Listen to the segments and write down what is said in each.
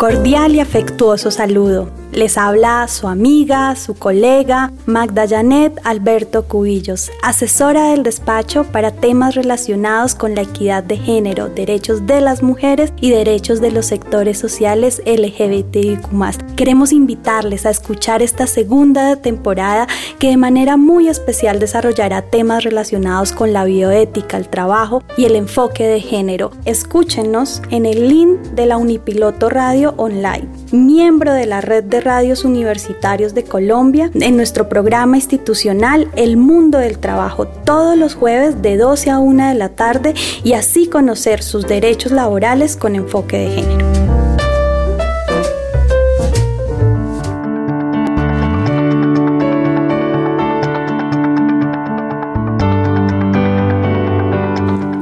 cordial y afectuoso saludo. Les habla su amiga, su colega, Magda Janet Alberto Cubillos, asesora del despacho para temas relacionados con la equidad de género, derechos de las mujeres y derechos de los sectores sociales LGBTIQ. Queremos invitarles a escuchar esta segunda temporada que de manera muy especial desarrollará temas relacionados con la bioética, el trabajo y el enfoque de género. Escúchenos en el link de la Unipiloto Radio Online, miembro de la red de radios universitarios de Colombia en nuestro programa institucional El Mundo del Trabajo todos los jueves de 12 a 1 de la tarde y así conocer sus derechos laborales con enfoque de género.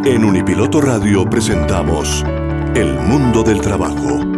En Unipiloto Radio presentamos El Mundo del Trabajo.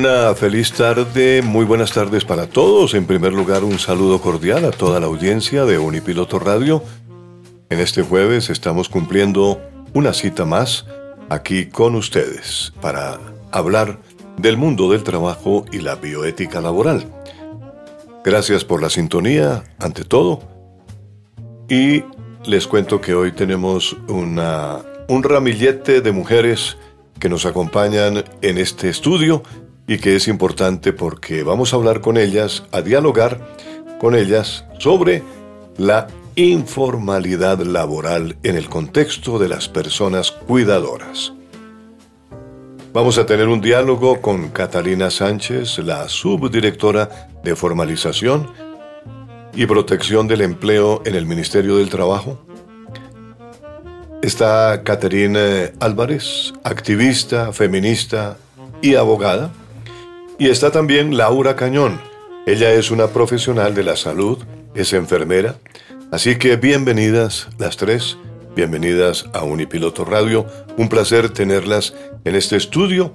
Una feliz tarde, muy buenas tardes para todos. En primer lugar, un saludo cordial a toda la audiencia de Unipiloto Radio. En este jueves estamos cumpliendo una cita más aquí con ustedes para hablar del mundo del trabajo y la bioética laboral. Gracias por la sintonía, ante todo. Y les cuento que hoy tenemos una, un ramillete de mujeres que nos acompañan en este estudio y que es importante porque vamos a hablar con ellas, a dialogar con ellas sobre la informalidad laboral en el contexto de las personas cuidadoras. Vamos a tener un diálogo con Catalina Sánchez, la subdirectora de formalización y protección del empleo en el Ministerio del Trabajo. Está Caterina Álvarez, activista, feminista y abogada. Y está también Laura Cañón. Ella es una profesional de la salud, es enfermera. Así que bienvenidas las tres, bienvenidas a Unipiloto Radio. Un placer tenerlas en este estudio.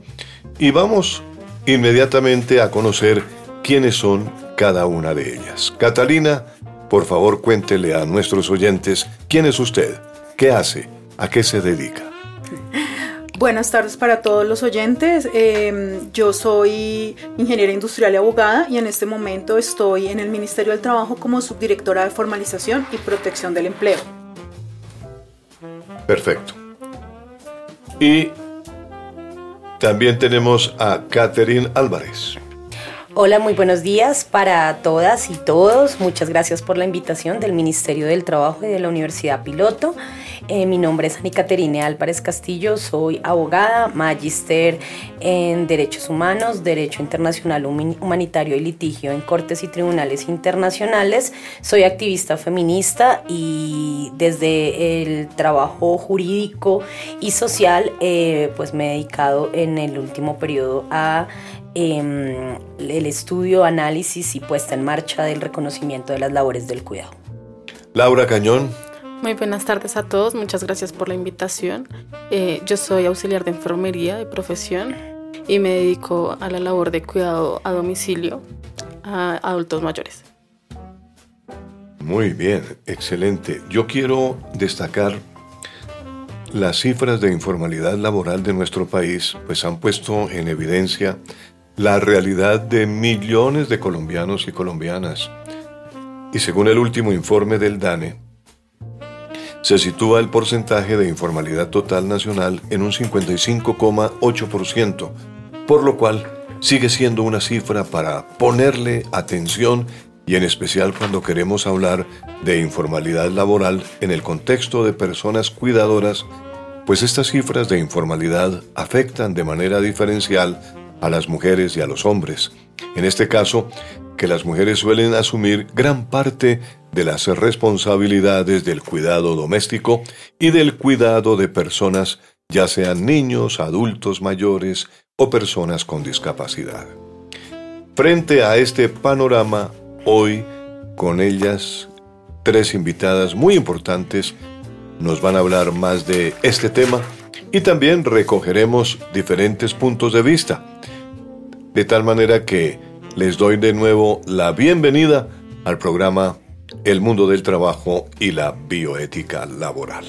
Y vamos inmediatamente a conocer quiénes son cada una de ellas. Catalina, por favor cuéntele a nuestros oyentes quién es usted, qué hace, a qué se dedica. Buenas tardes para todos los oyentes. Em, yo soy ingeniera industrial y abogada y en este momento estoy en el Ministerio del Trabajo como subdirectora de formalización y protección del empleo. Perfecto. Y también tenemos a Catherine Álvarez. Hola, muy buenos días para todas y todos. Muchas gracias por la invitación del Ministerio del Trabajo y de la Universidad Piloto. Eh, mi nombre es Ani Caterine Álvarez Castillo, soy abogada, magíster en Derechos Humanos, Derecho Internacional Humanitario y Litigio en Cortes y Tribunales Internacionales. Soy activista feminista y desde el trabajo jurídico y social, eh, pues me he dedicado en el último periodo a em, el estudio, análisis y puesta en marcha del reconocimiento de las labores del cuidado. Laura Cañón, muy buenas tardes a todos, muchas gracias por la invitación. Eh, yo soy auxiliar de enfermería de profesión y me dedico a la labor de cuidado a domicilio a adultos mayores. Muy bien, excelente. Yo quiero destacar las cifras de informalidad laboral de nuestro país, pues han puesto en evidencia la realidad de millones de colombianos y colombianas. Y según el último informe del DANE, se sitúa el porcentaje de informalidad total nacional en un 55,8%, por lo cual sigue siendo una cifra para ponerle atención y en especial cuando queremos hablar de informalidad laboral en el contexto de personas cuidadoras, pues estas cifras de informalidad afectan de manera diferencial a las mujeres y a los hombres. En este caso, que las mujeres suelen asumir gran parte de las responsabilidades del cuidado doméstico y del cuidado de personas, ya sean niños, adultos mayores o personas con discapacidad. Frente a este panorama, hoy, con ellas, tres invitadas muy importantes nos van a hablar más de este tema y también recogeremos diferentes puntos de vista. De tal manera que les doy de nuevo la bienvenida al programa El mundo del trabajo y la bioética laboral.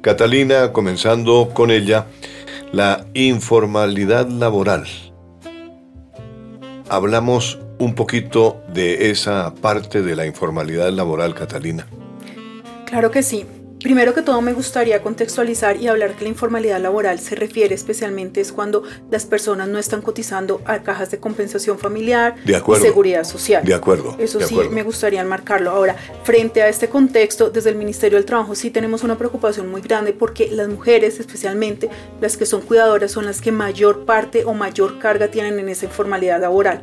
Catalina, comenzando con ella, la informalidad laboral. Hablamos un poquito de esa parte de la informalidad laboral, Catalina. Claro que sí. Primero que todo me gustaría contextualizar y hablar que la informalidad laboral se refiere especialmente es cuando las personas no están cotizando a cajas de compensación familiar y seguridad social. De acuerdo. Eso sí me gustaría enmarcarlo. Ahora, frente a este contexto, desde el Ministerio del Trabajo sí tenemos una preocupación muy grande porque las mujeres, especialmente las que son cuidadoras, son las que mayor parte o mayor carga tienen en esa informalidad laboral.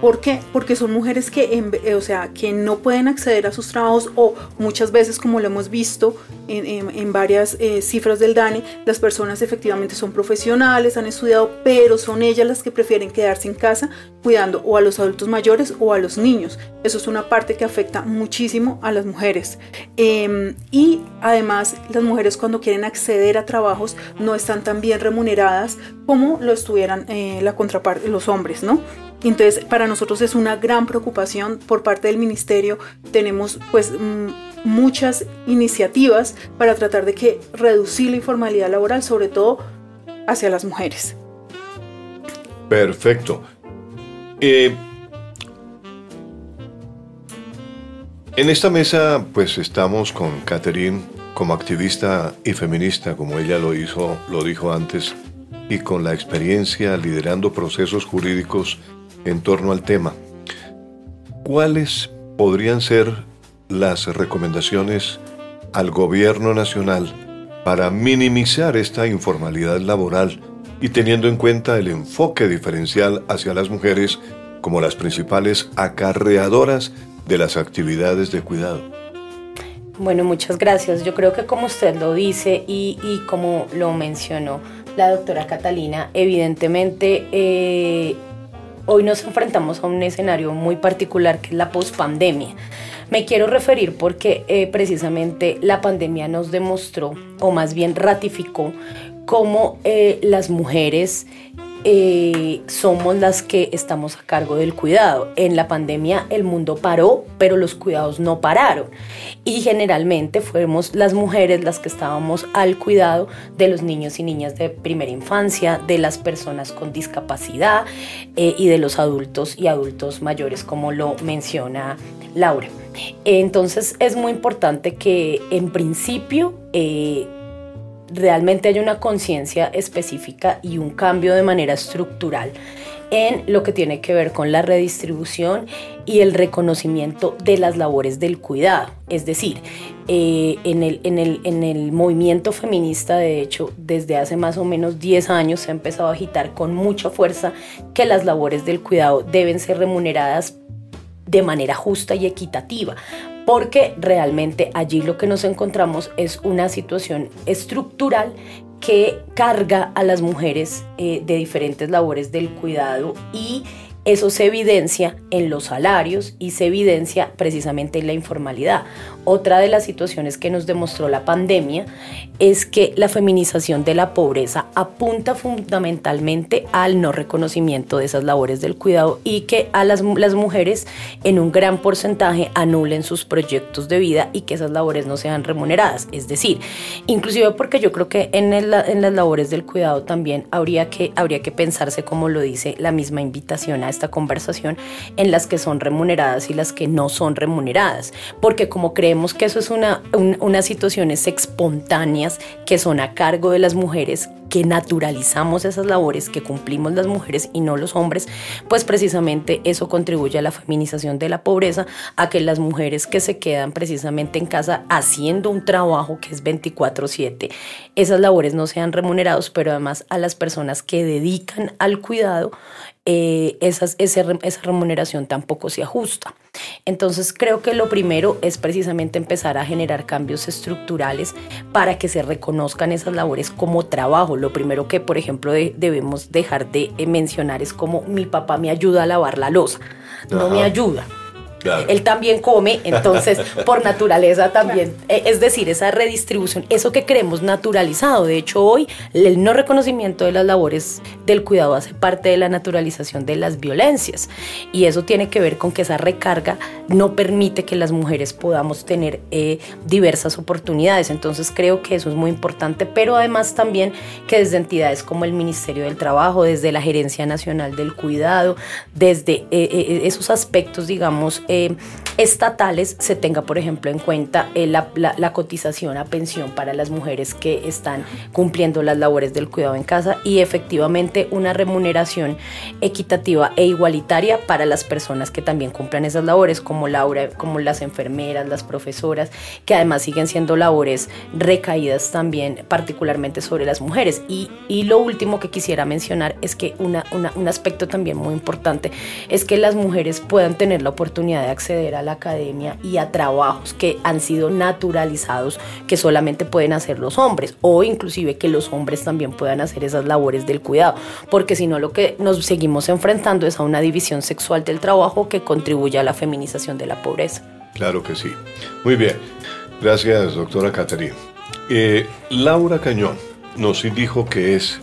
¿Por qué? Porque son mujeres que, o sea, que no pueden acceder a sus trabajos o muchas veces, como lo hemos visto, en, varias eh, cifras del DANE, las personas efectivamente son profesionales, han estudiado, pero son ellas las que prefieren quedarse en casa cuidando o a los adultos mayores o a los niños. Eso es una parte que afecta muchísimo a las mujeres. Em, y además las mujeres cuando quieren acceder a trabajos no están tan bien remuneradas como lo estuvieran eh, la contraparte, los hombres, ¿no? Entonces, para nosotros es una gran preocupación por parte del ministerio. Tenemos pues mm, muchas iniciativas para tratar de que reducir la informalidad laboral, sobre todo hacia las mujeres. Perfecto. Eh, en esta mesa, pues estamos con Catherine como activista y feminista, como ella lo hizo, lo dijo antes, y con la experiencia liderando procesos jurídicos en torno al tema. ¿Cuáles podrían ser las recomendaciones al gobierno nacional para minimizar esta informalidad laboral y teniendo en cuenta el enfoque diferencial hacia las mujeres como las principales acarreadoras de las actividades de cuidado? Bueno, muchas gracias. Yo creo que como usted lo dice y, como lo mencionó la doctora Catalina, evidentemente eh, hoy nos enfrentamos a un escenario muy particular que es la pospandemia. Me quiero referir porque eh, precisamente la pandemia nos demostró, o más bien ratificó, cómo eh, las mujeres eh, somos las que estamos a cargo del cuidado. En la pandemia el mundo paró, pero los cuidados no pararon. Y generalmente fuimos las mujeres las que estábamos al cuidado de los niños y niñas de primera infancia, de las personas con discapacidad eh, y de los adultos y adultos mayores, como lo menciona Laura. Entonces es muy importante que en principio eh, realmente hay una conciencia específica y un cambio de manera estructural en lo que tiene que ver con la redistribución y el reconocimiento de las labores del cuidado. Es decir, eh, en, el, en, el, en, el, movimiento feminista, de hecho, desde hace más o menos 10 años se ha empezado a agitar con mucha fuerza que las labores del cuidado deben ser remuneradas de manera justa y equitativa, porque realmente allí lo que nos encontramos es una situación estructural que carga a las mujeres eh, de diferentes labores del cuidado y eso se evidencia en los salarios y se evidencia precisamente en la informalidad. Otra de las situaciones que nos demostró la pandemia es que la feminización de la pobreza apunta fundamentalmente al no reconocimiento de esas labores del cuidado y que a las, las mujeres en un gran porcentaje anulen sus proyectos de vida y que esas labores no sean remuneradas. Es decir, inclusive porque yo creo que en, en las labores del cuidado también habría que, habría que pensarse como lo dice la misma invitación esta conversación en las que son remuneradas y las que no son remuneradas, porque como creemos que eso es una, unas situaciones espontáneas que son a cargo de las mujeres, que naturalizamos esas labores que cumplimos las mujeres y no los hombres, pues precisamente eso contribuye a la feminización de la pobreza, a que las mujeres que se quedan precisamente en casa haciendo un trabajo que es 24/7, esas labores no sean remunerados, pero además a las personas que dedican al cuidado, eh, esas, esa, remuneración tampoco se ajusta. Entonces creo que lo primero es precisamente empezar a generar cambios estructurales para que se reconozcan esas labores como trabajo. Lo primero que, por ejemplo, debemos dejar de mencionar es como mi papá me ayuda a lavar la losa. No me ayuda él también come, entonces por naturaleza también, eh, es decir, esa redistribución, eso que creemos naturalizado. De hecho, hoy el no reconocimiento de las labores del cuidado hace parte de la naturalización de las violencias y eso tiene que ver con que esa recarga no permite que las mujeres podamos tener eh, diversas oportunidades. Entonces creo que eso es muy importante, pero además también que desde entidades como el Ministerio del Trabajo, desde la Gerencia Nacional del Cuidado, desde eh, esos aspectos, digamos, eh, estatales se tenga, por ejemplo, en cuenta eh, la, cotización a pensión para las mujeres que están cumpliendo las labores del cuidado en casa y efectivamente una remuneración equitativa e igualitaria para las personas que también cumplan esas labores, como Laura, como las enfermeras, las profesoras, que además siguen siendo labores recaídas también, particularmente sobre las mujeres. Y, lo último que quisiera mencionar es que un aspecto también muy importante es que las mujeres puedan tener la oportunidad de acceder a la academia y a trabajos que han sido naturalizados que solamente pueden hacer los hombres o inclusive que los hombres también puedan hacer esas labores del cuidado, porque si no lo que nos seguimos enfrentando es a una división sexual del trabajo que contribuye a la feminización de la pobreza. Claro que sí. Muy bien. Gracias, doctora Caterina. Eh, Laura Cañón nos dijo que es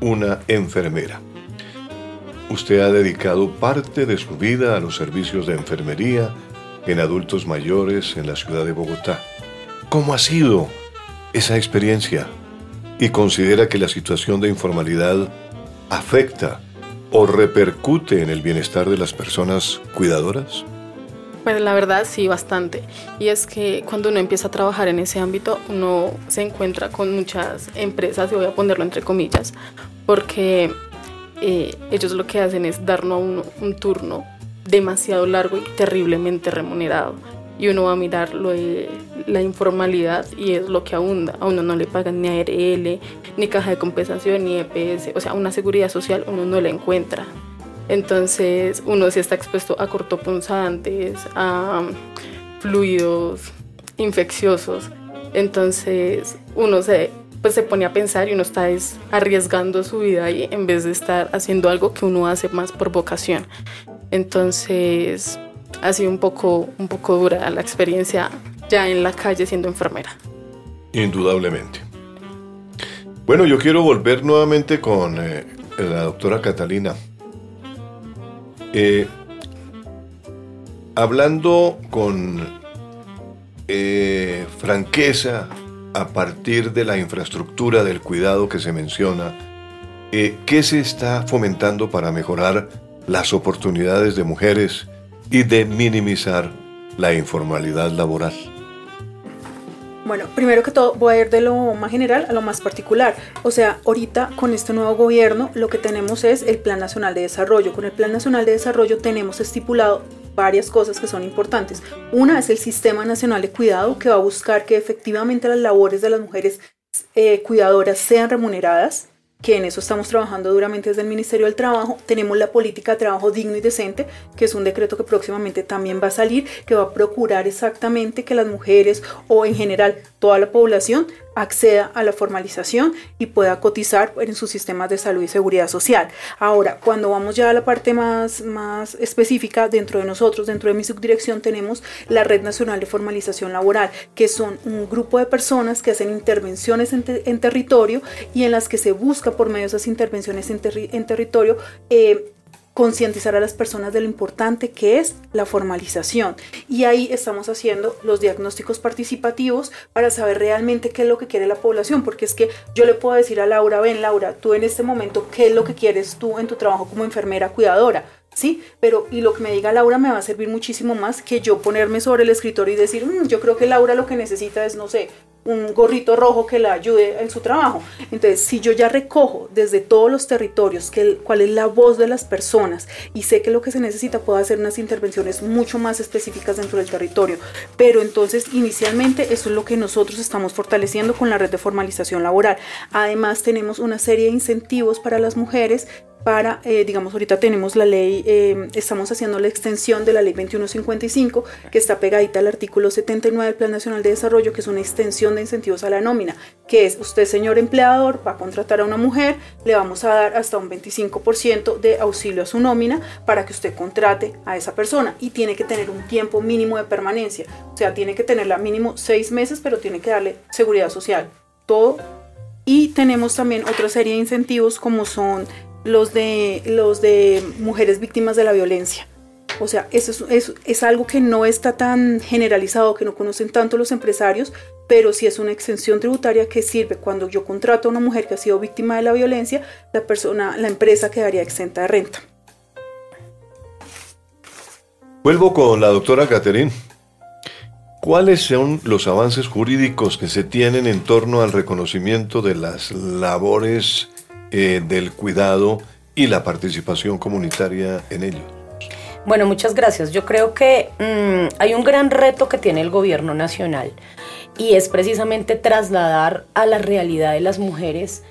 una enfermera. Usted ha dedicado parte de su vida a los servicios de enfermería en adultos mayores en la ciudad de Bogotá. ¿Cómo ha sido esa experiencia? ¿Y considera que la situación de informalidad afecta o repercute en el bienestar de las personas cuidadoras? Pues la verdad sí, bastante. Y es que cuando uno empieza a trabajar en ese ámbito, uno se encuentra con muchas empresas, y voy a ponerlo entre comillas, porque eh, ellos lo que hacen es darnos a un turno demasiado largo y terriblemente remunerado. Y uno va a mirar lo de la informalidad y es lo que abunda. A uno no le pagan ni ARL, ni caja de compensación, ni EPS. O sea, una seguridad social uno no la encuentra. Entonces uno sí está expuesto a cortopunzantes, a fluidos infecciosos. Entonces uno se pues se pone a pensar y uno está arriesgando su vida ahí en vez de estar haciendo algo que uno hace más por vocación. Entonces ha sido un poco, un poco dura la experiencia ya en la calle siendo enfermera. Indudablemente. Bueno, yo quiero volver nuevamente con eh, la doctora Catalina. Eh, hablando con eh, franqueza a partir de la infraestructura del cuidado que se menciona, ¿qué se está fomentando para mejorar las oportunidades de mujeres y de minimizar la informalidad laboral? Bueno, primero que todo voy a ir de lo más general a lo más particular. O sea, ahorita con este nuevo gobierno lo que tenemos es el Plan Nacional de Desarrollo. Con el Plan Nacional de Desarrollo tenemos estipulado varias cosas que son importantes. Una es el Sistema Nacional de Cuidado, que va a buscar que efectivamente las labores de las mujeres eh, cuidadoras sean remuneradas que en eso estamos trabajando duramente desde el Ministerio del Trabajo. Tenemos la política de trabajo digno y decente, que es un decreto que próximamente también va a salir, que va a procurar exactamente que las mujeres o en general toda la población acceda a la formalización y pueda cotizar en sus sistemas de salud y seguridad social. Ahora, cuando vamos ya a la parte más, más específica, dentro de nosotros, dentro de mi subdirección, tenemos la Red Nacional de Formalización Laboral, que son un grupo de personas que hacen intervenciones en, territorio y en las que se busca por medio de esas intervenciones en, territorio eh, concientizar a las personas de lo importante que es la formalización. Y ahí estamos haciendo los diagnósticos participativos para saber realmente qué es lo que quiere la población, porque es que yo le puedo decir a Laura, ven Laura, tú en este momento, ¿qué es lo que quieres tú en tu trabajo como enfermera cuidadora? ¿sí? Pero y lo que me diga Laura me va a servir muchísimo más que yo ponerme sobre el escritorio y decir, mm, yo creo que Laura lo que necesita es, no sé, un gorrito rojo que la ayude en su trabajo. Entonces, si yo ya recojo desde todos los territorios que cuál es la voz de las personas y sé que lo que se necesita, puedo hacer unas intervenciones mucho más específicas dentro del territorio. Pero entonces, inicialmente, eso es lo que nosotros estamos fortaleciendo con la red de formalización laboral. Además, tenemos una serie de incentivos para las mujeres para, eh, digamos, ahorita tenemos la ley, eh, estamos haciendo la extensión de la ley 2155, que está pegadita al artículo 79 del Plan Nacional de Desarrollo, que es una extensión de incentivos a la nómina, que es usted, señor empleador, va a contratar a una mujer, le vamos a dar hasta un 25% de auxilio a su nómina para que usted contrate a esa persona y tiene que tener un tiempo mínimo de permanencia, o sea, tiene que tenerla mínimo seis meses, pero tiene que darle seguridad social, todo. Y tenemos también otra serie de incentivos como son los de, los de mujeres víctimas de la violencia. O sea, eso es, es, algo que no está tan generalizado, que no conocen tanto los empresarios, pero sí es una exención tributaria que sirve cuando yo contrato a una mujer que ha sido víctima de la violencia, la persona, la empresa quedaría exenta de renta. Vuelvo con la doctora Caterín. ¿Cuáles son los avances jurídicos que se tienen en torno al reconocimiento de las labores eh, del cuidado y la participación comunitaria en ello? Bueno, muchas gracias. Yo creo que mm, hay un gran reto que tiene el gobierno nacional y es precisamente trasladar a la realidad de las mujeres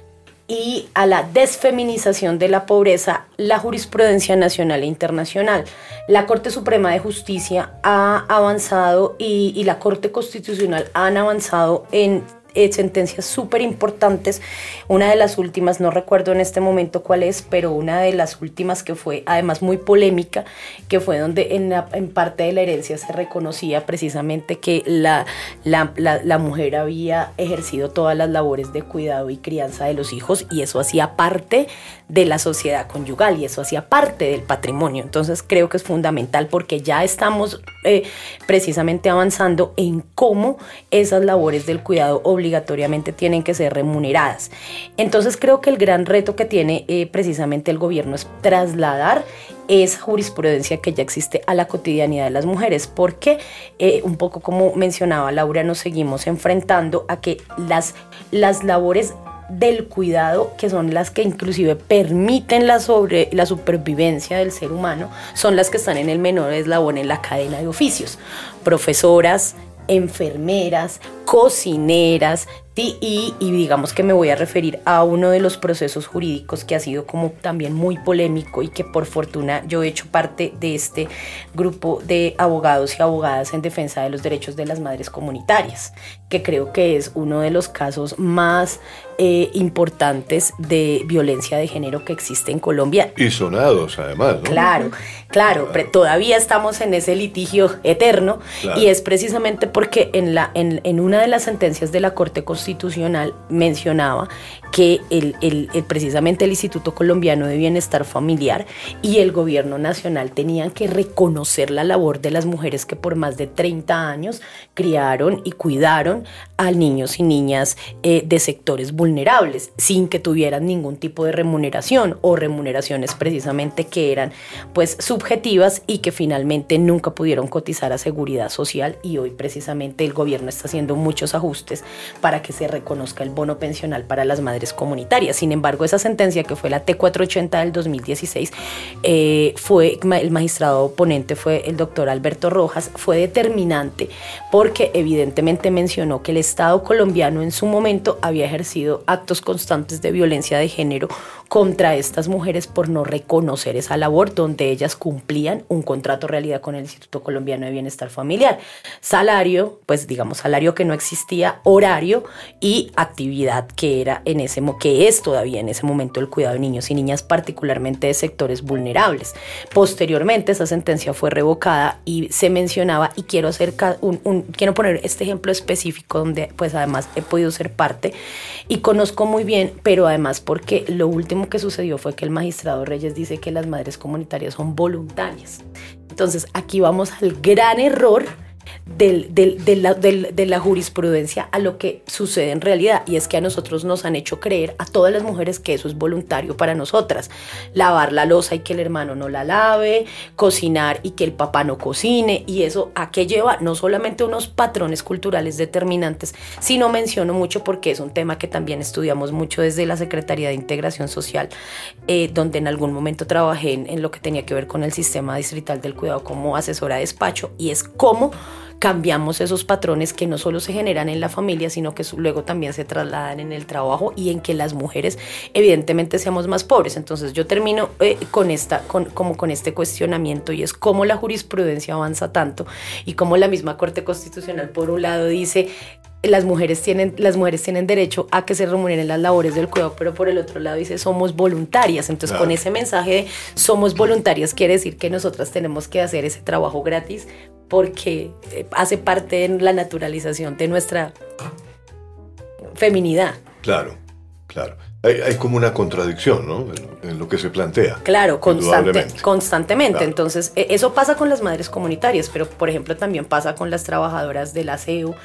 y a la desfeminización de la pobreza la jurisprudencia nacional e internacional. La Corte Suprema de Justicia ha avanzado y, y la Corte Constitucional han avanzado en eh, sentencias súper importantes. Una de las últimas, no recuerdo en este momento cuál es, pero una de las últimas que fue además muy polémica, que fue donde en, parte de la herencia se reconocía precisamente que la, la, mujer había ejercido todas las labores de cuidado y crianza de los hijos y eso hacía parte de la sociedad conyugal y eso hacía parte del patrimonio. Entonces creo que es fundamental porque ya estamos eh, precisamente avanzando en cómo esas labores del cuidado obligatoriamente tienen que ser remuneradas. Entonces creo que el gran reto que tiene eh, precisamente el gobierno es trasladar esa jurisprudencia que ya existe a la cotidianidad de las mujeres, porque eh, un poco como mencionaba Laura, nos seguimos enfrentando a que las, las labores del cuidado, que son las que inclusive permiten la, sobre, la supervivencia del ser humano, son las que están en el menor eslabón en la cadena de oficios. Profesoras, enfermeras, cocineras, y, digamos que me voy a referir a uno de los procesos jurídicos que ha sido como también muy polémico y que por fortuna yo he hecho parte de este grupo de abogados y abogadas en defensa de los derechos de las madres comunitarias, que creo que es uno de los casos más eh, importantes de violencia de género que existe en Colombia. Y sonados además, ¿no? Claro, claro, todavía estamos en ese litigio eterno y es precisamente porque en, la, en, en una de las sentencias de la Corte Constitucional constitucional mencionaba que el, el, precisamente el Instituto Colombiano de Bienestar Familiar y el gobierno nacional tenían que reconocer la labor de las mujeres que por más de 30 años criaron y cuidaron a niños y niñas eh, de sectores vulnerables sin que tuvieran ningún tipo de remuneración o remuneraciones precisamente que eran pues subjetivas y que finalmente nunca pudieron cotizar a seguridad social y hoy precisamente el gobierno está haciendo muchos ajustes para que se reconozca el bono pensional para las madres comunitarias. Sin embargo, esa sentencia que fue la T480 del 2016, eh, fue, el magistrado oponente fue el doctor Alberto Rojas, fue determinante porque evidentemente mencionó que el Estado colombiano en su momento había ejercido actos constantes de violencia de género contra estas mujeres por no reconocer esa labor donde ellas cumplían un contrato realidad con el Instituto Colombiano de Bienestar Familiar. Salario, pues digamos salario que no existía, horario y actividad que era en ese que es todavía en ese momento el cuidado de niños y niñas, particularmente de sectores vulnerables. Posteriormente, esa sentencia fue revocada y se mencionaba, y quiero hacer un, quiero poner este ejemplo específico donde pues además he podido ser parte y conozco muy bien, pero además porque lo último que sucedió fue que el magistrado Reyes dice que las madres comunitarias son voluntarias. Entonces aquí vamos al gran error de la jurisprudencia a lo que sucede en realidad. Y es que a nosotros nos han hecho creer, a todas las mujeres, que eso es voluntario para nosotras. Lavar la losa y que el hermano no la lave, cocinar y que el papá no cocine. Y eso a qué lleva no solamente unos patrones culturales determinantes, sino menciono mucho porque es un tema que también estudiamos mucho desde la Secretaría de Integración Social, eh, donde en algún momento trabajé en, en lo que tenía que ver con el sistema distrital del cuidado como asesora de despacho. Y es cómo cambiamos esos patrones que no solo se generan en la familia, sino que luego también se trasladan en el trabajo y en que las mujeres evidentemente seamos más pobres. Entonces yo termino eh, con esta, con, como con este cuestionamiento y es cómo la jurisprudencia avanza tanto y cómo la misma Corte Constitucional por un lado dice las mujeres tienen las mujeres tienen derecho a que se remuneren las labores del cuidado, pero por el otro lado dice somos voluntarias. Entonces, con ese mensaje de somos voluntarias quiere decir que nosotras tenemos que hacer ese trabajo gratis porque eh, hace parte de la naturalización de nuestra feminidad. Claro, claro hay, como una contradicción ¿no? en, lo que se plantea. Claro, constante, constantemente. Entonces, e, eso pasa con las madres comunitarias, pero por ejemplo también pasa con las trabajadoras del aseo,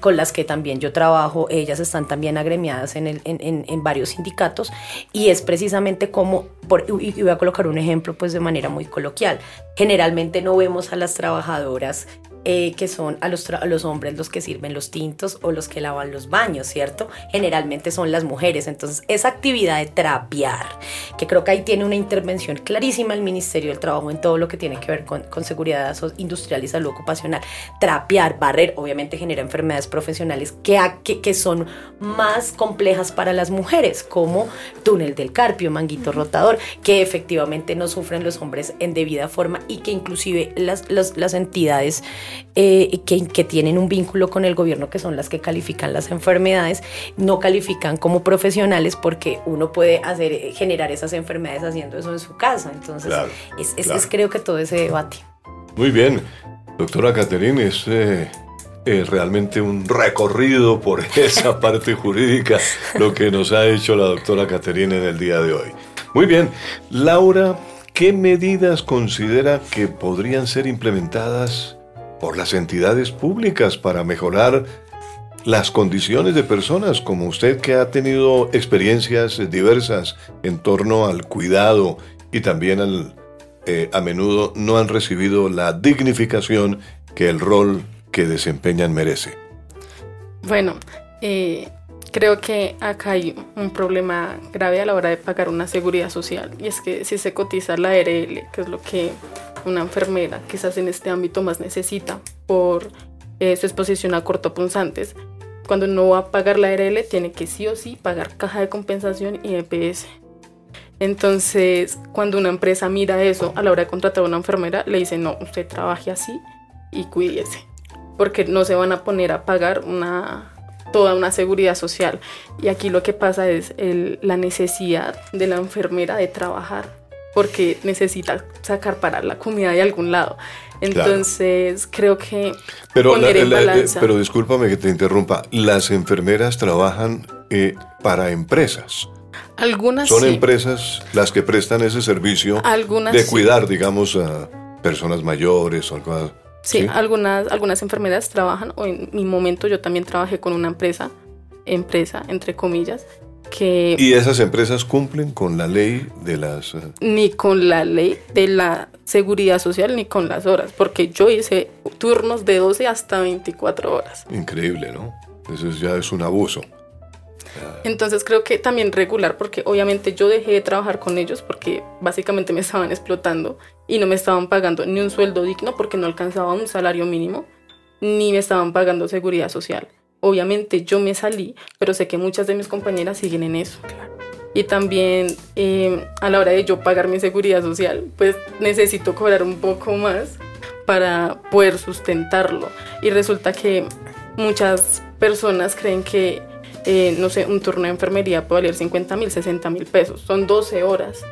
con las que también yo trabajo. Ellas están también agremiadas en, el, en, en varios sindicatos y es precisamente como, por, y voy a colocar un ejemplo pues de manera muy coloquial, generalmente no vemos a las trabajadoras eh, que son a los, los hombres los que sirven los tintos o los que lavan los baños, ¿cierto? Generalmente son las mujeres. Entonces, esa actividad de trapear, que creo que ahí tiene una intervención clarísima el Ministerio del Trabajo en todo lo que tiene que ver con, con seguridad industrial y salud ocupacional. Trapear, barrer, obviamente genera enfermedades profesionales que, que, que son más complejas para las mujeres, como túnel del carpio, manguito rotador, que efectivamente no sufren los hombres en debida forma y que inclusive las, las, las entidades eh, que, que, tienen un vínculo con el gobierno, que son las que califican las enfermedades, no califican como profesionales porque uno puede hacer, eh, generar esas enfermedades haciendo eso en su casa. Entonces, es, es, creo que todo ese debate. Muy bien, doctora Caterine, es eh, realmente un recorrido por esa parte jurídica lo que nos ha hecho la doctora Caterine en el día de hoy. Muy bien, Laura, ¿qué medidas considera que podrían ser implementadas? Por las entidades públicas para mejorar las condiciones de personas como usted que ha tenido experiencias diversas en torno al cuidado y también al, eh, a menudo no han recibido la dignificación que el rol que desempeñan merece. Bueno, eh, creo que acá hay un problema grave a la hora de pagar una seguridad social y es que si se cotiza la ARL, que es lo que una enfermera quizás en este ámbito más necesita por eh, su exposición a cortopunzantes. Cuando no va a pagar la ARL, tiene que sí o sí pagar caja de compensación y EPS. Entonces, cuando una empresa mira eso a la hora de contratar a una enfermera, le dice, no, usted trabaje así y cuídese. Porque no se van a poner a pagar una, toda una seguridad social. Y aquí lo que pasa es la necesidad de la enfermera de trabajar porque necesita sacar para la comida de algún lado. Entonces, creo que pero pero discúlpame que te interrumpa. Las enfermeras trabajan eh, para empresas. Algunas son empresas las que prestan ese servicio de cuidar, digamos, a personas mayores o algo Sí, algunas algunas enfermeras trabajan o en mi momento yo también trabajé con una empresa, empresa entre comillas, ¿Y esas empresas cumplen con la ley de las... Eh? Ni con la ley de la seguridad social ni con las horas, porque yo hice turnos de 12 hasta 24 horas. Increíble, ¿no? Eso ya es un abuso. Entonces creo que también regular, porque obviamente yo dejé de trabajar con ellos porque básicamente me estaban explotando y no me estaban pagando ni un sueldo digno porque no alcanzaba un salario mínimo, ni me estaban pagando seguridad social. Obviamente yo me salí, pero sé que muchas de mis compañeras siguen en eso. Y también em, a la hora de yo pagar mi seguridad social, pues necesito cobrar un poco más para poder sustentarlo. Y resulta que muchas personas creen que, eh, no sé, un turno de enfermería puede valer 50 mil, 60 mil pesos. Son 12 horas.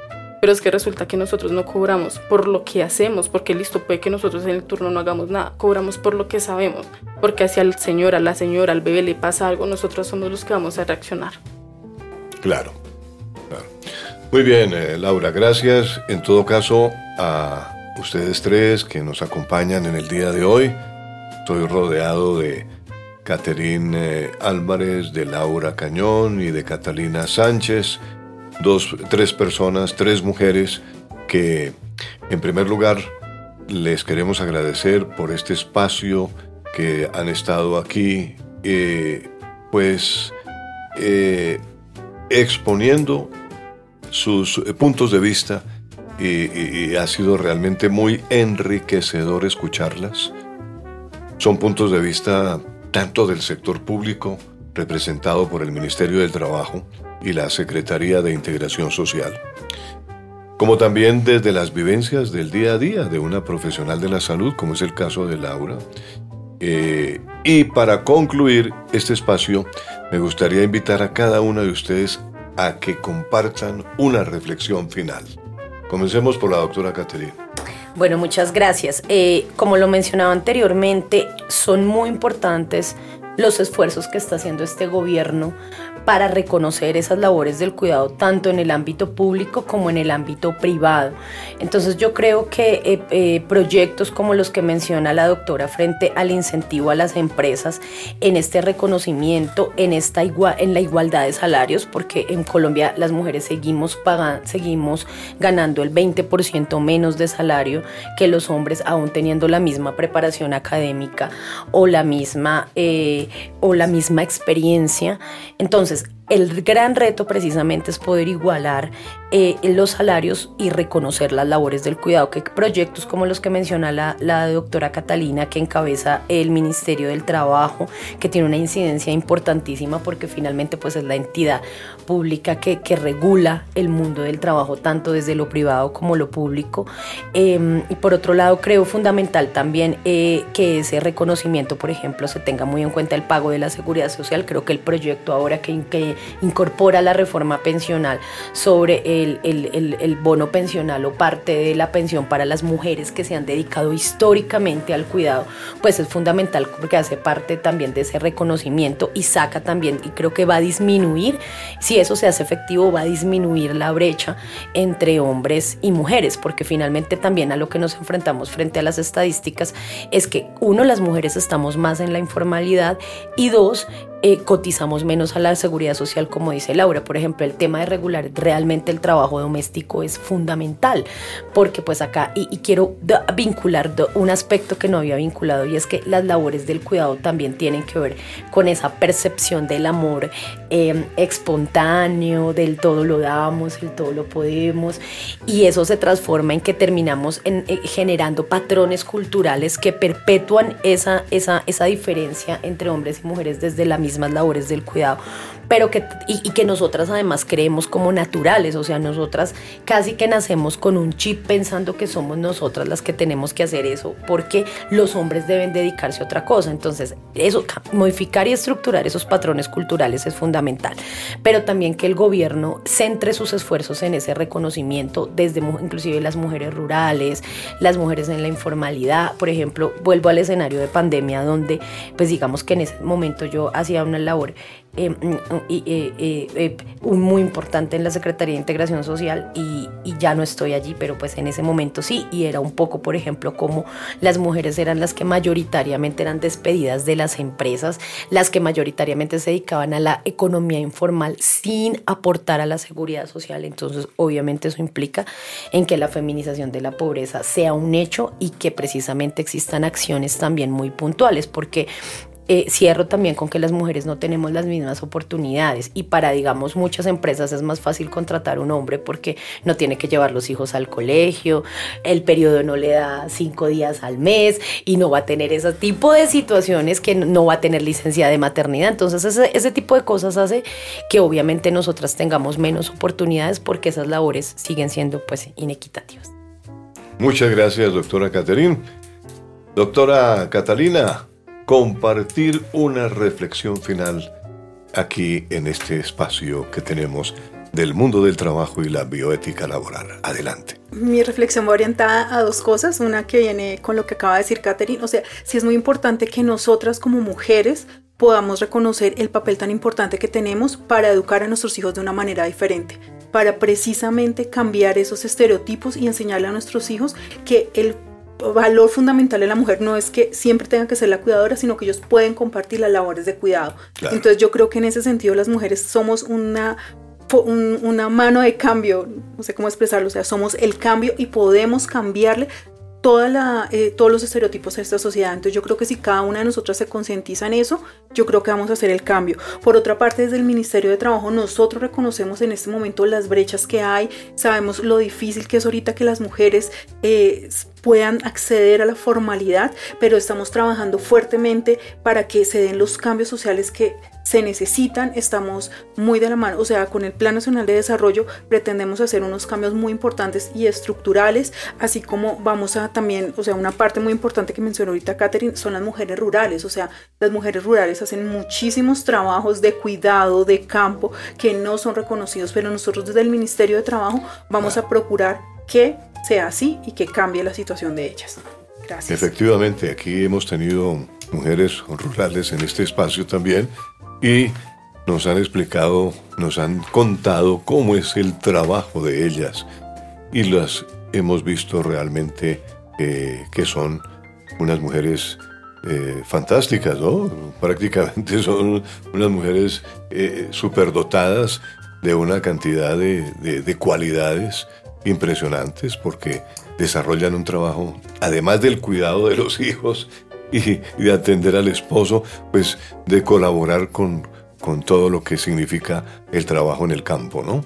Pero es que resulta que nosotros no cobramos por lo que hacemos, porque listo, puede que nosotros en el turno no hagamos nada, cobramos por lo que sabemos, porque hacia el señor, a la señora, al bebé le pasa algo, nosotros somos los que vamos a reaccionar. Claro, Muy bien, eh, Laura, gracias. En todo caso, a ustedes tres que nos acompañan en el día de hoy, estoy rodeado de Caterine eh, Álvarez, de Laura Cañón y de Catalina Sánchez, dos, tres personas, tres mujeres que en primer lugar les queremos agradecer por este espacio que han estado aquí, eh, pues eh, exponiendo sus puntos de vista y, ha sido realmente muy enriquecedor escucharlas. Son puntos de vista tanto del sector público, representado por el Ministerio del Trabajo y la Secretaría de Integración Social, como también desde las vivencias del día a día de una profesional de la salud, como es el caso de Laura. Eh, y para concluir este espacio, me gustaría invitar a cada una de ustedes a que compartan una reflexión final. Comencemos por la doctora Caterina. Bueno, muchas gracias. Eh, como lo mencionaba anteriormente, son muy importantes los esfuerzos que está haciendo este gobierno para reconocer esas labores del cuidado tanto en el ámbito público como en el ámbito privado. Entonces yo creo que eh, eh, proyectos como los que menciona la doctora frente al incentivo a las empresas en este reconocimiento, en, esta igual, en la igualdad de salarios, porque en Colombia las mujeres seguimos, pagando, seguimos ganando el 20% menos de salario que los hombres, aún teniendo la misma preparación académica o la misma, eh, o la misma experiencia. Entonces, Entonces, el gran reto precisamente es poder igualar eh, los salarios y reconocer las labores del cuidado, que proyectos como los que menciona la, doctora Catalina, que encabeza el Ministerio del Trabajo, que tiene una incidencia importantísima porque finalmente pues es la entidad pública que, que regula el mundo del trabajo, tanto desde lo privado como lo público. Em, y por otro lado, creo fundamental también eh, que ese reconocimiento, por ejemplo, se tenga muy en cuenta el pago de la seguridad social. Creo que el proyecto ahora que incorpora la reforma pensional sobre el, bono pensional o parte de la pensión para las mujeres que se han dedicado históricamente al cuidado, pues es fundamental porque hace parte también de ese reconocimiento y saca también, y creo que va a disminuir, si eso se hace efectivo, va a disminuir la brecha entre hombres y mujeres, porque finalmente también a lo que nos enfrentamos frente a las estadísticas es que uno, las mujeres estamos más en la informalidad y dos, eh, cotizamos menos a la seguridad social, como dice Laura. Por ejemplo, el tema de regular realmente el trabajo doméstico es fundamental, porque pues acá, y, quiero vincular un aspecto que no había vinculado, y es que las labores del cuidado también tienen que ver con esa percepción del amor em, espontáneo, del todo lo damos, el todo lo podemos, y eso se transforma en que terminamos en, eh, generando patrones culturales que perpetúan esa, esa, esa diferencia entre hombres y mujeres desde la misma mismas labores del cuidado, pero que, y, que nosotras además creemos como naturales, o sea, nosotras casi que nacemos con un chip pensando que somos nosotras las que tenemos que hacer eso, porque los hombres deben dedicarse a otra cosa. Entonces, eso, modificar y estructurar esos patrones culturales es fundamental, pero también que el gobierno centre sus esfuerzos en ese reconocimiento, desde inclusive las mujeres rurales, las mujeres en la informalidad, por ejemplo, vuelvo al escenario de pandemia donde, pues digamos que en ese momento yo hacía una labor eh, mm, eh, eh, muy importante en la Secretaría de Integración Social y, ya no estoy allí, pero pues en ese momento sí, y era un poco, por ejemplo, como las mujeres eran las que mayoritariamente eran despedidas de las empresas, las que mayoritariamente se dedicaban a la economía informal sin aportar a la seguridad social. Entonces, obviamente eso implica en que la feminización de la pobreza sea un hecho y que precisamente existan acciones también muy puntuales, porque eh, cierro también con que las mujeres no tenemos las mismas oportunidades y para, digamos, muchas empresas es más fácil contratar un hombre porque no tiene que llevar los hijos al colegio, el periodo no le da cinco días al mes y no va a tener ese tipo de situaciones que no va a tener licencia de maternidad. Entonces ese, tipo de cosas hace que obviamente nosotras tengamos menos oportunidades porque esas labores siguen siendo pues inequitativas. Muchas gracias, doctora Caterín. Doctora Catalina, compartir una reflexión final aquí en este espacio que tenemos del mundo del trabajo y la bioética laboral. Adelante. Mi reflexión va orientada a dos cosas. Una que viene con lo que acaba de decir Catherine. O sea, sí es muy importante que nosotras como mujeres podamos reconocer el papel tan importante que tenemos para educar a nuestros hijos de una manera diferente, para precisamente cambiar esos estereotipos y enseñarle a nuestros hijos que el valor fundamental de la mujer no es que siempre tenga que ser la cuidadora, sino que ellos pueden compartir las labores de cuidado. Entonces yo creo que en ese sentido las mujeres somos una una mano de cambio, no sé cómo expresarlo, o sea, somos el cambio y podemos cambiarle toda la, eh, todos los estereotipos de esta sociedad. Entonces yo creo que si cada una de nosotras se concientiza en eso, yo creo que vamos a hacer el cambio. Por otra parte, desde el Ministerio de Trabajo nosotros reconocemos en este momento las brechas que hay, sabemos lo difícil que es ahorita que las mujeres eh, puedan acceder a la formalidad, pero estamos trabajando fuertemente para que se den los cambios sociales que se necesitan, estamos muy de la mano, o sea, con el Plan Nacional de Desarrollo pretendemos hacer unos cambios muy importantes y estructurales, así como vamos a también, o sea, una parte muy importante que mencionó ahorita Catherine son las mujeres rurales, o sea, las mujeres rurales hacen muchísimos trabajos de cuidado, de campo, que no son reconocidos, pero nosotros desde el Ministerio de Trabajo vamos a procurar que sea así y que cambie la situación de ellas. Gracias. Efectivamente, aquí hemos tenido mujeres rurales en este espacio también y nos han explicado, nos han contado cómo es el trabajo de ellas y las hemos visto realmente eh, que son unas mujeres eh, fantásticas, ¿no? Prácticamente son unas mujeres eh, superdotadas de una cantidad de, cualidades impresionantes porque desarrollan un trabajo, además del cuidado de los hijos, y, de atender al esposo, pues de colaborar con, con todo lo que significa el trabajo en el campo, ¿no?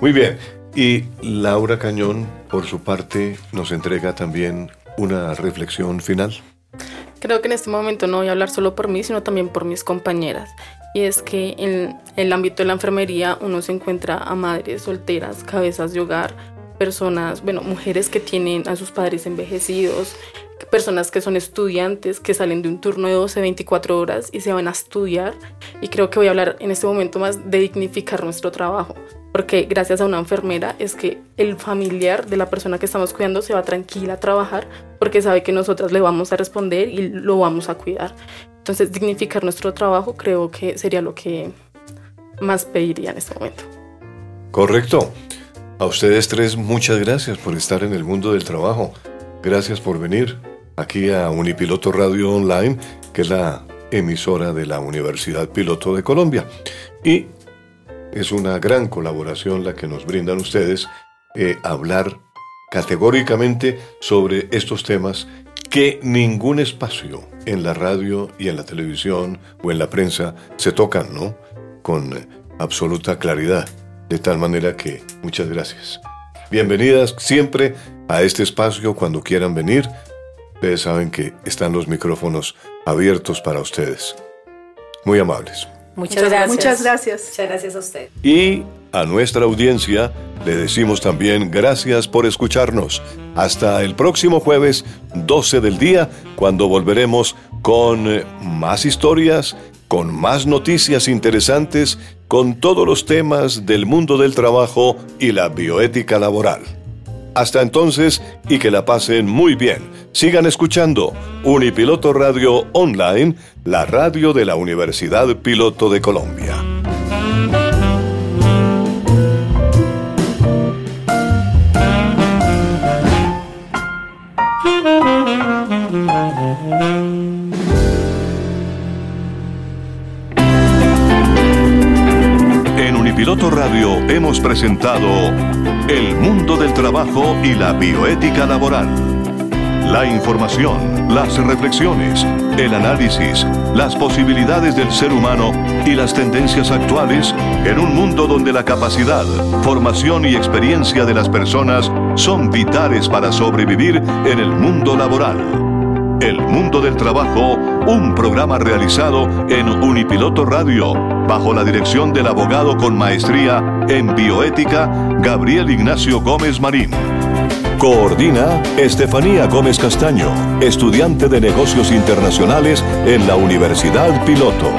Muy bien, y Laura Cañón, por su parte, nos entrega también una reflexión final. Creo que en este momento no voy a hablar solo por mí, sino también por mis compañeras. Y es que en el ámbito de la enfermería uno se encuentra a madres solteras, cabezas de hogar, personas, bueno, mujeres que tienen a sus padres envejecidos, personas que son estudiantes, que salen de un turno de 12, 24 horas y se van a estudiar. Y creo que voy a hablar en este momento más de dignificar nuestro trabajo, porque gracias a una enfermera es que el familiar de la persona que estamos cuidando se va tranquila a trabajar porque sabe que nosotras le vamos a responder y lo vamos a cuidar. Entonces, dignificar nuestro trabajo creo que sería lo que más pediría en este momento. Correcto. A ustedes tres, muchas gracias por estar en el mundo del trabajo. Gracias por venir aquí a Unipiloto Radio Online, que es la emisora de la Universidad Piloto de Colombia. Y es una gran colaboración la que nos brindan ustedes eh, hablar categóricamente sobre estos temas que ningún espacio en la radio y en la televisión o en la prensa se tocan, ¿no? Con absoluta claridad. De tal manera que muchas gracias. Bienvenidas siempre a este espacio cuando quieran venir. Ustedes saben que están los micrófonos abiertos para ustedes. Muy amables. Muchas, gracias. Muchas gracias. Muchas gracias a usted. Y a nuestra audiencia le decimos también gracias por escucharnos. Hasta el próximo jueves 12 del día, cuando volveremos con eh, más historias, con más noticias interesantes, con todos los temas del mundo del trabajo y la bioética laboral. Hasta entonces y que la pasen muy bien. Sigan escuchando Unipiloto Radio Online, la radio de la Universidad Piloto de Colombia. En Unipiloto Radio hemos presentado El mundo del trabajo y la bioética laboral. La información, las reflexiones, el análisis, las posibilidades del ser humano y las tendencias actuales en un mundo donde la capacidad, formación y experiencia de las personas son vitales para sobrevivir en el mundo laboral. El Mundo del Trabajo, un programa realizado en Unipiloto Radio, bajo la dirección del abogado con maestría en bioética, Gabriel Ignacio Gómez Marín. Coordina Estefanía Gómez Castaño, estudiante de negocios internacionales en la Universidad Piloto.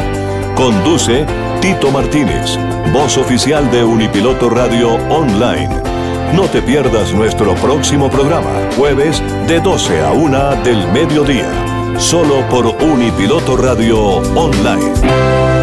Conduce Tito Martínez, voz oficial de Unipiloto Radio Online. No te pierdas nuestro próximo programa, jueves de 12 a 1 del mediodía, solo por Unipiloto Radio Online.